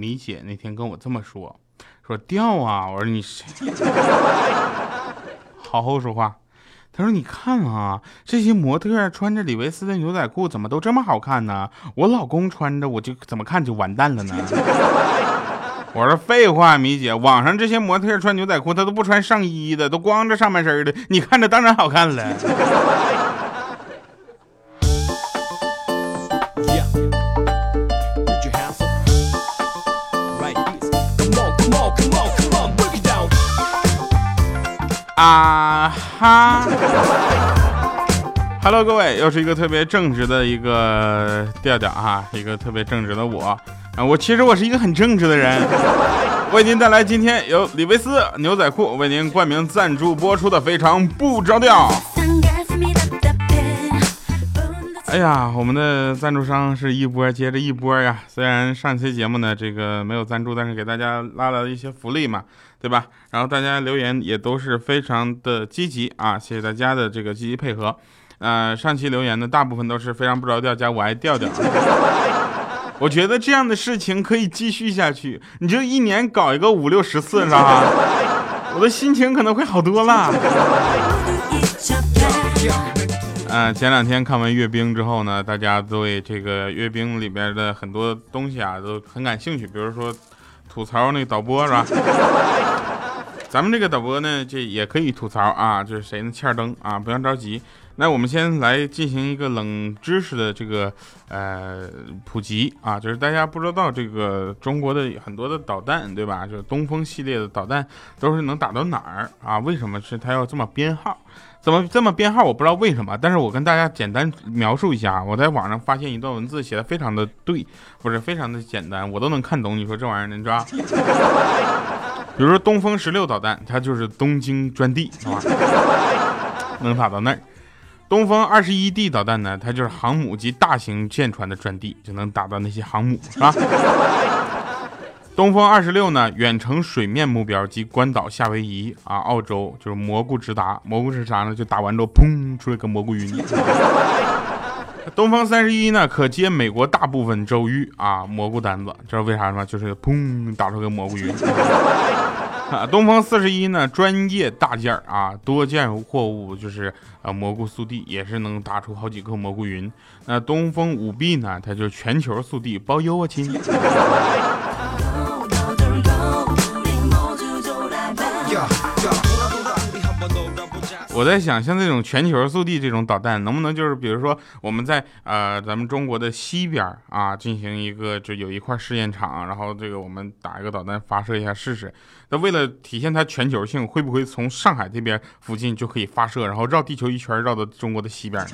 米姐那天跟我这么说，说掉啊，我说你 好好说话。他说你看啊，这些模特穿着李维斯的牛仔裤怎么都这么好看呢？我老公穿着我就怎么看就完蛋了呢？我说废话，米姐，网上这些模特穿牛仔裤，他都不穿上衣的，都光着上半身的，你看着当然好看了。啊哈，Hello，各位，又是一个特别正直的一个调调哈，一个特别正直的我。啊，我其实我是一个很正直的人，为您带来今天由李维斯牛仔裤为您冠名赞助播出的非常不着调。哎呀，我们的赞助商是一波接着一波呀！虽然上期节目呢，这个没有赞助，但是给大家拉了一些福利嘛，对吧？然后大家留言也都是非常的积极啊，谢谢大家的这个积极配合。呃，上期留言呢，大部分都是非常不着调加我爱调调。我觉得这样的事情可以继续下去，你就一年搞一个五六十次，是吧？我的心情可能会好多了。嗯，前两天看完阅兵之后呢，大家对这个阅兵里边的很多东西啊都很感兴趣，比如说吐槽那导播是吧？咱们这个导播呢，这也可以吐槽啊，就是谁呢？欠儿灯啊，不要着急。那我们先来进行一个冷知识的这个呃普及啊，就是大家不知道这个中国的很多的导弹对吧？就是东风系列的导弹都是能打到哪儿啊？为什么是它要这么编号？怎么这么编号？我不知道为什么，但是我跟大家简单描述一下。我在网上发现一段文字，写的非常的对，不是非常的简单，我都能看懂。你说这玩意儿能抓？比如说东风十六导弹，它就是东京专地，是吧？能打到那儿。东风二十一 D 导弹呢，它就是航母及大型舰船的专地，就能打到那些航母，是吧？东风二十六呢，远程水面目标及关岛夏威夷啊，澳洲就是蘑菇直达。蘑菇是啥呢？就打完之后，砰，出来个蘑菇云。东风三十一呢，可接美国大部分州域啊，蘑菇单子，知道为啥吗？就是砰，打出个蘑菇云。啊，东风四十一呢，专业大件啊，多件货物就是啊，蘑菇速递也是能打出好几个蘑菇云。那东风五 B 呢，它就全球速递包邮啊，亲。我在想，像这种全球速递这种导弹，能不能就是，比如说我们在呃咱们中国的西边啊，进行一个就有一块试验场，然后这个我们打一个导弹发射一下试试。那为了体现它全球性，会不会从上海这边附近就可以发射，然后绕地球一圈绕到中国的西边？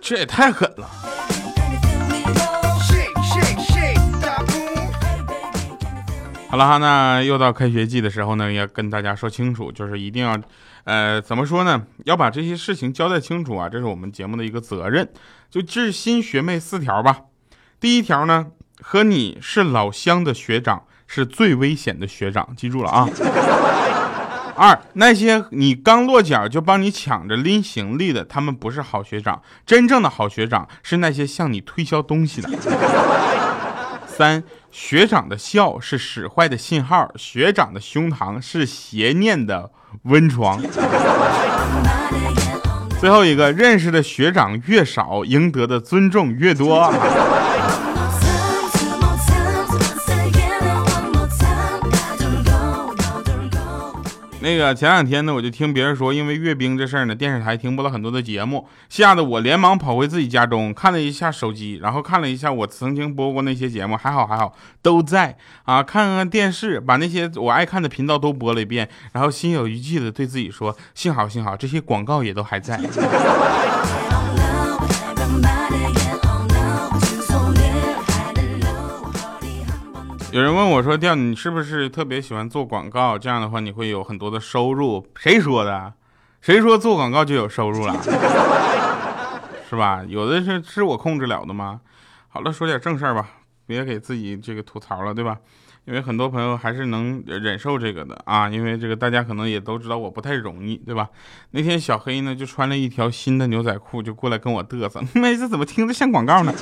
这也太狠了。好了哈，那又到开学季的时候呢，要跟大家说清楚，就是一定要，呃，怎么说呢？要把这些事情交代清楚啊，这是我们节目的一个责任。就致新学妹四条吧。第一条呢，和你是老乡的学长是最危险的学长，记住了啊。二，那些你刚落脚就帮你抢着拎行李的，他们不是好学长，真正的好学长是那些向你推销东西的。三学长的笑是使坏的信号，学长的胸膛是邪念的温床。最后一个，认识的学长越少，赢得的尊重越多。那个前两天呢，我就听别人说，因为阅兵这事儿呢，电视台停播了很多的节目，吓得我连忙跑回自己家中，看了一下手机，然后看了一下我曾经播过那些节目，还好还好都在啊，看看电视，把那些我爱看的频道都播了一遍，然后心有余悸的对自己说，幸好幸好这些广告也都还在。有人问我说：“调，你是不是特别喜欢做广告？这样的话你会有很多的收入？谁说的？谁说做广告就有收入了？是吧？有的是是我控制了的吗？好了，说点正事儿吧，别给自己这个吐槽了，对吧？因为很多朋友还是能忍受这个的啊，因为这个大家可能也都知道我不太容易，对吧？那天小黑呢就穿了一条新的牛仔裤就过来跟我嘚瑟，妹子怎么听着像广告呢？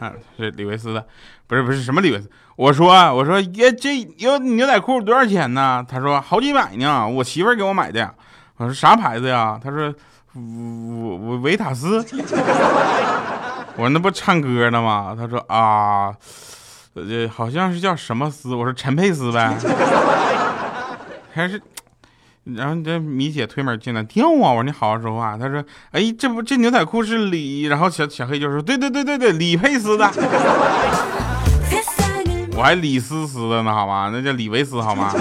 啊，是李维斯的，不是不是什么李维斯。我说我说耶，这有牛仔裤多少钱呢？他说好几百呢，我媳妇儿给我买的。我说啥牌子呀？他说维维维塔斯。我说那不唱歌的吗？他说啊，这好像是叫什么斯。我说陈佩斯呗。还是。然后这米姐推门进来，掉啊！我说你好好说话。他说：“哎，这不这牛仔裤是李……”然后小小黑就说：“对对对对对，李佩斯的。”我还李思思的呢，好吗？那叫李维斯，好吗？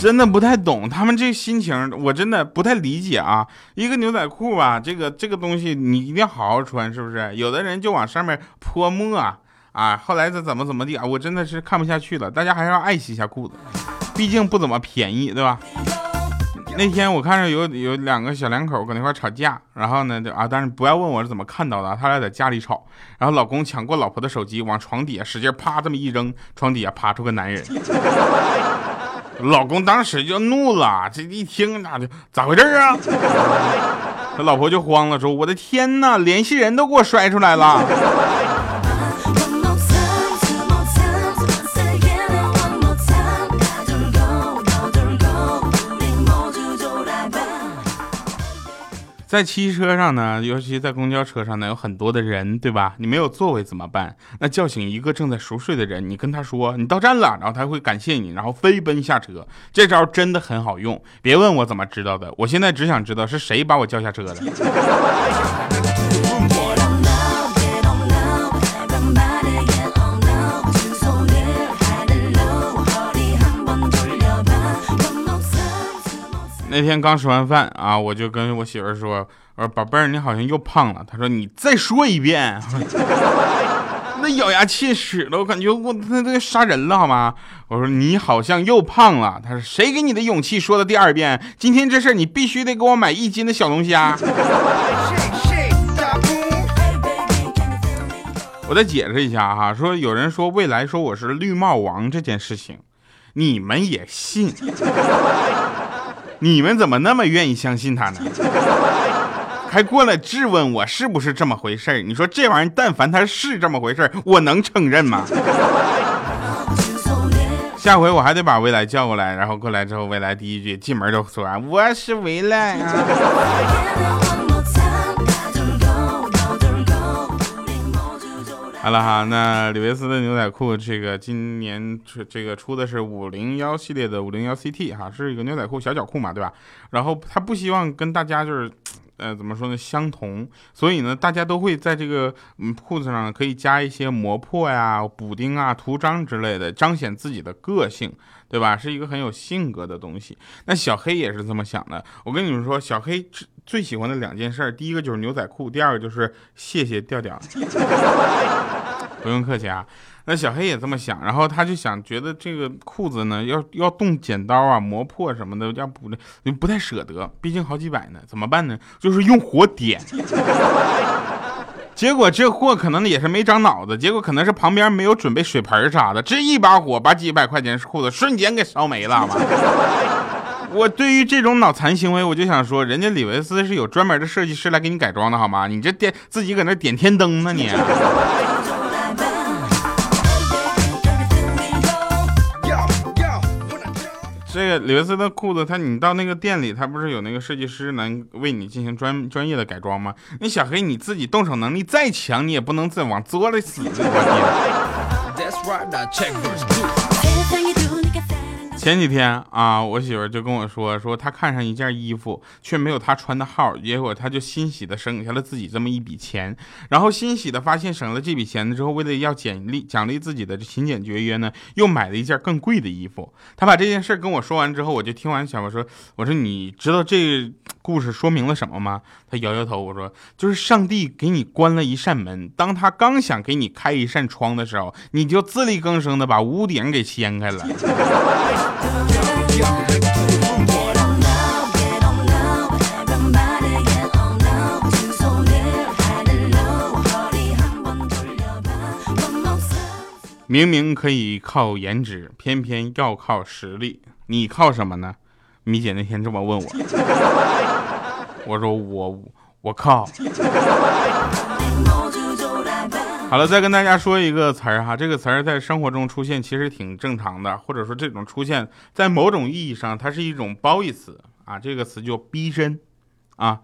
真的不太懂他们这心情，我真的不太理解啊！一个牛仔裤吧，这个这个东西你一定要好好穿，是不是？有的人就往上面泼墨，啊后来这怎么怎么地啊？我真的是看不下去了。大家还是要爱惜一下裤子。毕竟不怎么便宜，对吧？那天我看着有有两个小两口搁那块吵架，然后呢就，啊，但是不要问我是怎么看到的，他俩在家里吵，然后老公抢过老婆的手机，往床底下使劲啪这么一扔，床底下爬出个男人，老公当时就怒了，这一听那就咋回事啊？他老婆就慌了，说我的天哪，联系人都给我摔出来了。在汽车上呢，尤其在公交车上呢，有很多的人，对吧？你没有座位怎么办？那叫醒一个正在熟睡的人，你跟他说你到站了，然后他会感谢你，然后飞奔下车。这招真的很好用，别问我怎么知道的，我现在只想知道是谁把我叫下车的。那天刚吃完饭啊，我就跟我媳妇说：“我说宝贝儿，你好像又胖了。”她说：“你再说一遍。” 那咬牙切齿的，我感觉我那都杀人了，好吗？我说：“你好像又胖了。”她说：“谁给你的勇气说的第二遍？今天这事儿你必须得给我买一斤的小龙虾。”我再解释一下哈，说有人说未来说我是绿帽王这件事情，你们也信？你们怎么那么愿意相信他呢？还过来质问我是不是这么回事你说这玩意儿，但凡他是这么回事我能承认吗？下回我还得把未来叫过来，然后过来之后，未来第一句进门就说：“我是未来啊。”好了哈，那李维斯的牛仔裤，这个今年这这个出的是五零幺系列的五零幺 CT 哈，是一个牛仔裤小脚裤嘛，对吧？然后他不希望跟大家就是，呃，怎么说呢，相同，所以呢，大家都会在这个嗯裤子上可以加一些磨破呀、补丁啊、图章之类的，彰显自己的个性，对吧？是一个很有性格的东西。那小黑也是这么想的。我跟你们说，小黑最喜欢的两件事，第一个就是牛仔裤，第二个就是谢谢调调。不用客气啊，那小黑也这么想，然后他就想，觉得这个裤子呢，要要动剪刀啊，磨破什么的，要补的，不太舍得，毕竟好几百呢，怎么办呢？就是用火点。结果这货可能也是没长脑子，结果可能是旁边没有准备水盆啥的，这一把火把几百块钱裤子瞬间给烧没了。我对于这种脑残行为，我就想说，人家李维斯是有专门的设计师来给你改装的，好吗？你这点自己搁那点天灯呢，你。这个李维斯的裤子，他你到那个店里，他不是有那个设计师能为你进行专专业的改装吗？那小黑你自己动手能力再强，你也不能再往作了死。前几天啊，我媳妇就跟我说，说她看上一件衣服，却没有她穿的号，结果她就欣喜的省下了自己这么一笔钱，然后欣喜的发现省了这笔钱之后，为了要奖励奖励自己的勤俭节约呢，又买了一件更贵的衣服。她把这件事跟我说完之后，我就听完想我说，我说你知道这故事说明了什么吗？她摇摇头，我说就是上帝给你关了一扇门，当他刚想给你开一扇窗的时候，你就自力更生的把屋顶给掀开了。明明可以靠颜值，偏偏要靠实力，你靠什么呢？米姐那天这么问我，我说我我靠！好了，再跟大家说一个词儿哈，这个词儿在生活中出现其实挺正常的，或者说这种出现在某种意义上，它是一种褒义词啊。这个词叫逼真啊，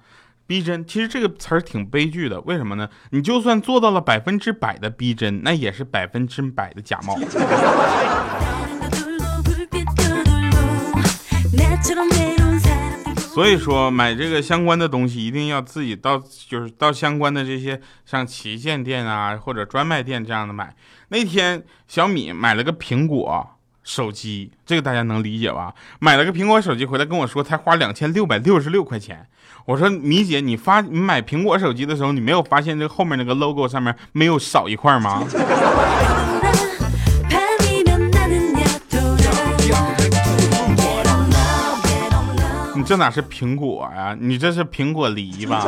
逼真。其实这个词儿挺悲剧的，为什么呢？你就算做到了百分之百的逼真，那也是百分之百的假冒。所以说，买这个相关的东西，一定要自己到，就是到相关的这些像旗舰店啊，或者专卖店这样的买。那天小米买了个苹果手机，这个大家能理解吧？买了个苹果手机回来跟我说，才花两千六百六十六块钱。我说米姐，你发你买苹果手机的时候，你没有发现这后面那个 logo 上面没有少一块吗？这哪是苹果呀？你这是苹果梨吧？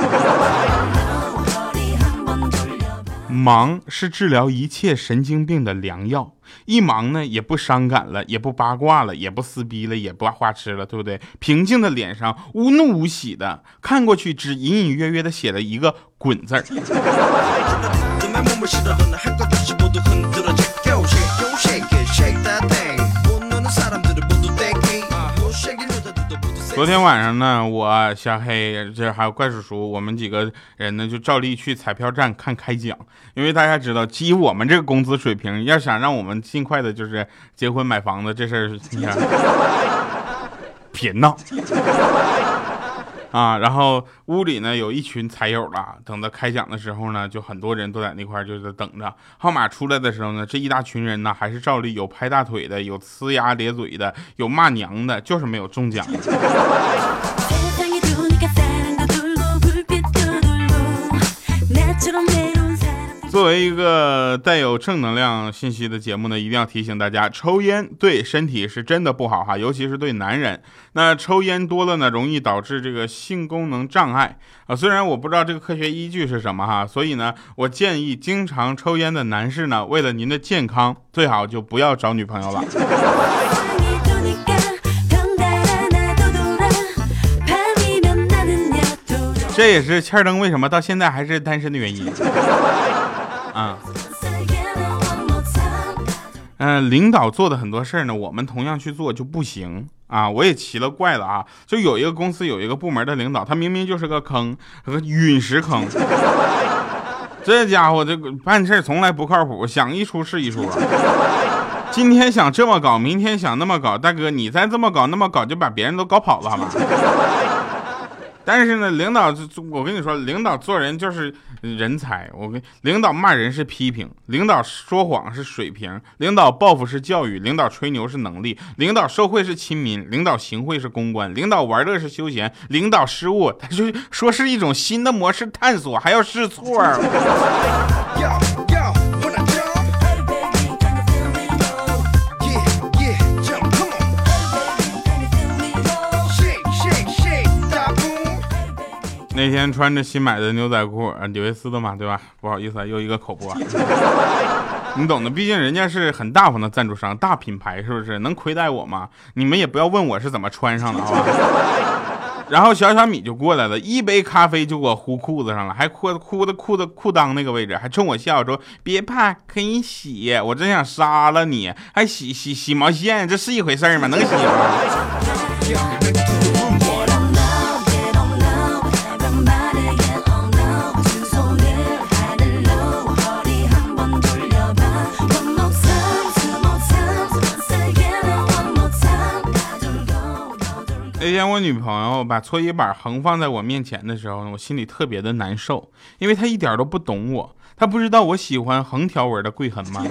忙是治疗一切神经病的良药，一忙呢也不伤感了，也不八卦了，也不撕逼了，也不花痴了，对不对？平静的脸上无怒无喜的，看过去只隐隐约约的写了一个“滚”字儿。昨天晚上呢，我小黑这还有怪叔叔，我们几个人呢就照例去彩票站看开奖。因为大家知道，基于我们这个工资水平，要想让我们尽快的就是结婚买房子这事儿，你，别闹。啊，然后屋里呢有一群彩友了，等到开奖的时候呢，就很多人都在那块儿就在等着号码出来的时候呢，这一大群人呢还是照例有拍大腿的，有呲牙咧嘴的，有骂娘的，就是没有中奖。作为一个带有正能量信息的节目呢，一定要提醒大家，抽烟对身体是真的不好哈，尤其是对男人。那抽烟多了呢，容易导致这个性功能障碍啊。虽然我不知道这个科学依据是什么哈，所以呢，我建议经常抽烟的男士呢，为了您的健康，最好就不要找女朋友了。这也是欠灯为什么到现在还是单身的原因。啊，嗯，领导做的很多事儿呢，我们同样去做就不行啊！我也奇了怪了啊！就有一个公司有一个部门的领导，他明明就是个坑，个陨石坑。这家伙这个办事从来不靠谱，想一出是一出。今天想这么搞，明天想那么搞，大哥你再这么搞那么搞，就把别人都搞跑了，好吗？但是呢，领导，我跟你说，领导做人就是人才。我跟领导骂人是批评，领导说谎是水平，领导报复是教育，领导吹牛是能力，领导受贿是亲民，领导行贿是公关，领导玩乐是休闲，领导失误，他就说是一种新的模式探索，还要试错。那天穿着新买的牛仔裤，李维斯的嘛，对吧？不好意思啊，又一个口播，你懂的，毕竟人家是很大方的赞助商，大品牌是不是？能亏待我吗？你们也不要问我是怎么穿上的，好吧？然后小小米就过来了，一杯咖啡就给我呼裤子上了，还哭哭的裤子裤裆那个位置，还冲我笑说：“别怕，可以洗。”我真想杀了你，还洗洗洗毛线，这是一回事吗？能洗吗？那天我女朋友把搓衣板横放在我面前的时候呢，我心里特别的难受，因为她一点都不懂我，她不知道我喜欢横条纹的柜痕吗？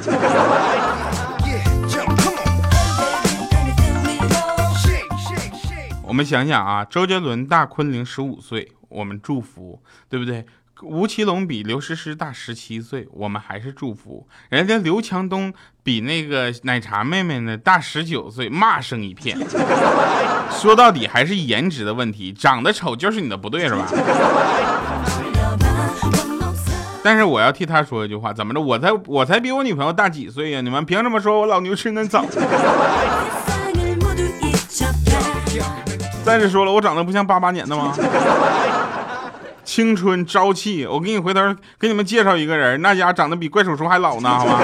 我们想想啊，周杰伦大昆凌十五岁，我们祝福，对不对？吴奇隆比刘诗诗大十七岁，我们还是祝福。人家刘强东比那个奶茶妹妹呢大十九岁，骂声一片。说到底还是颜值的问题，长得丑就是你的不对，是吧？但是我要替他说一句话，怎么着？我才我才比我女朋友大几岁呀？你们凭什么说我老牛吃嫩草？再者说了，我长得不像八八年的吗？青春朝气。我给你回头给你们介绍一个人，那家长得比怪叔叔还老呢，好吗？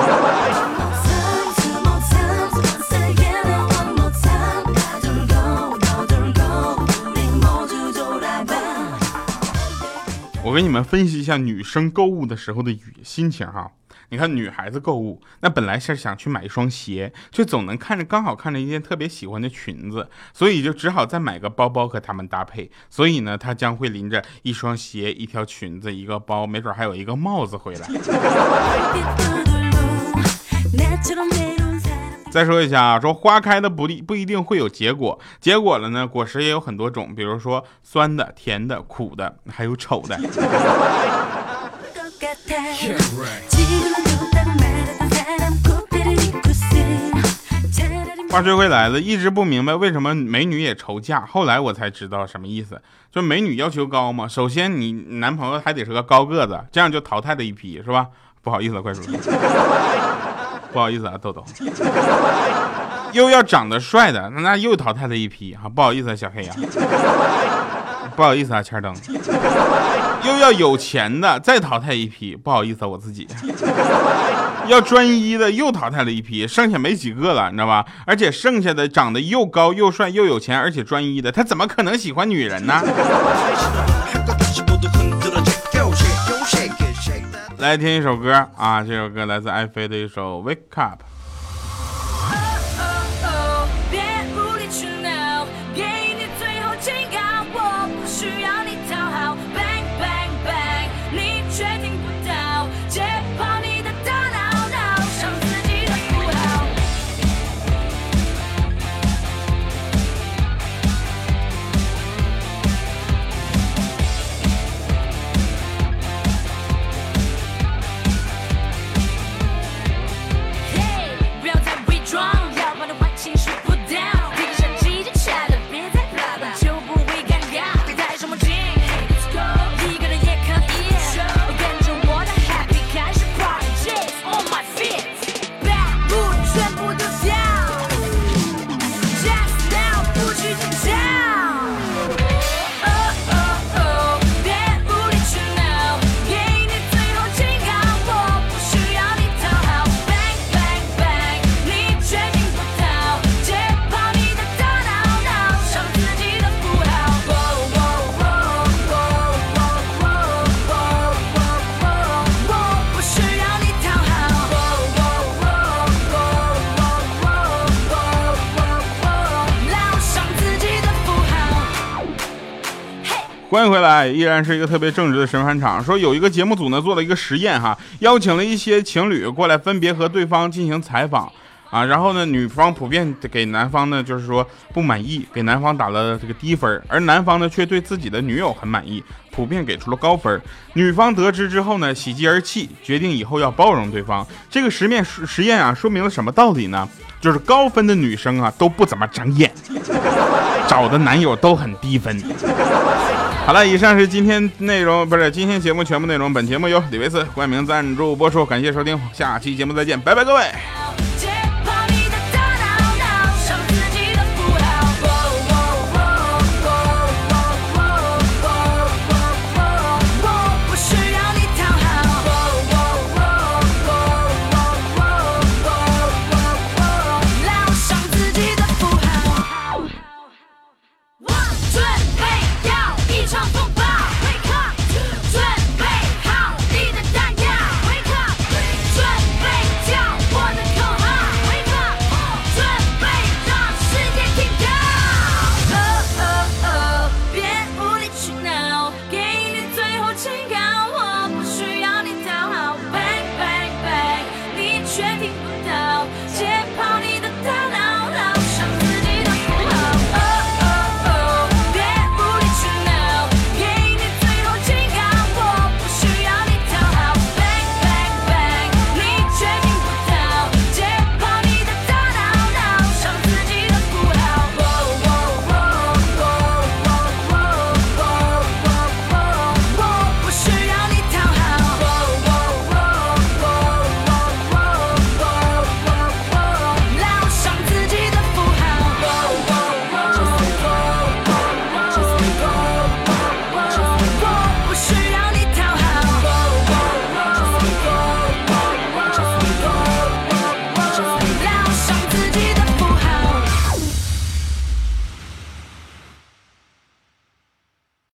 我给你们分析一下女生购物的时候的心情哈。你看女孩子购物，那本来是想去买一双鞋，却总能看着刚好看着一件特别喜欢的裙子，所以就只好再买个包包和他们搭配。所以呢，她将会拎着一双鞋、一条裙子、一个包，没准还有一个帽子回来。再说一下啊，说花开的不一不一定会有结果，结果了呢，果实也有很多种，比如说酸的、甜的、苦的，还有丑的。话说回来了，一直不明白为什么美女也愁嫁，后来我才知道什么意思。就美女要求高嘛，首先你男朋友还得是个高个子，这样就淘汰了一批，是吧？不好意思，快说。不好意思啊，豆豆。又要长得帅的，那又淘汰了一批啊！不好意思啊，小黑呀。不好意思啊，千灯。又要有钱的，再淘汰一批。不好意思，我自己。要专一的，又淘汰了一批，剩下没几个了，你知道吧？而且剩下的长得又高又帅又有钱，而且专一的，他怎么可能喜欢女人呢？来听一首歌啊，这首歌来自爱妃的一首《Wake Up》。欢迎回来，依然是一个特别正直的神返场。说有一个节目组呢做了一个实验哈，邀请了一些情侣过来，分别和对方进行采访啊。然后呢，女方普遍给男方呢就是说不满意，给男方打了这个低分，而男方呢却对自己的女友很满意，普遍给出了高分。女方得知之后呢，喜极而泣，决定以后要包容对方。这个实验实验啊，说明了什么道理呢？就是高分的女生啊都不怎么长眼，找的男友都很低分。好了，以上是今天内容，不是今天节目全部内容。本节目由李维斯冠名赞助播出，感谢收听，下期节目再见，拜拜，各位。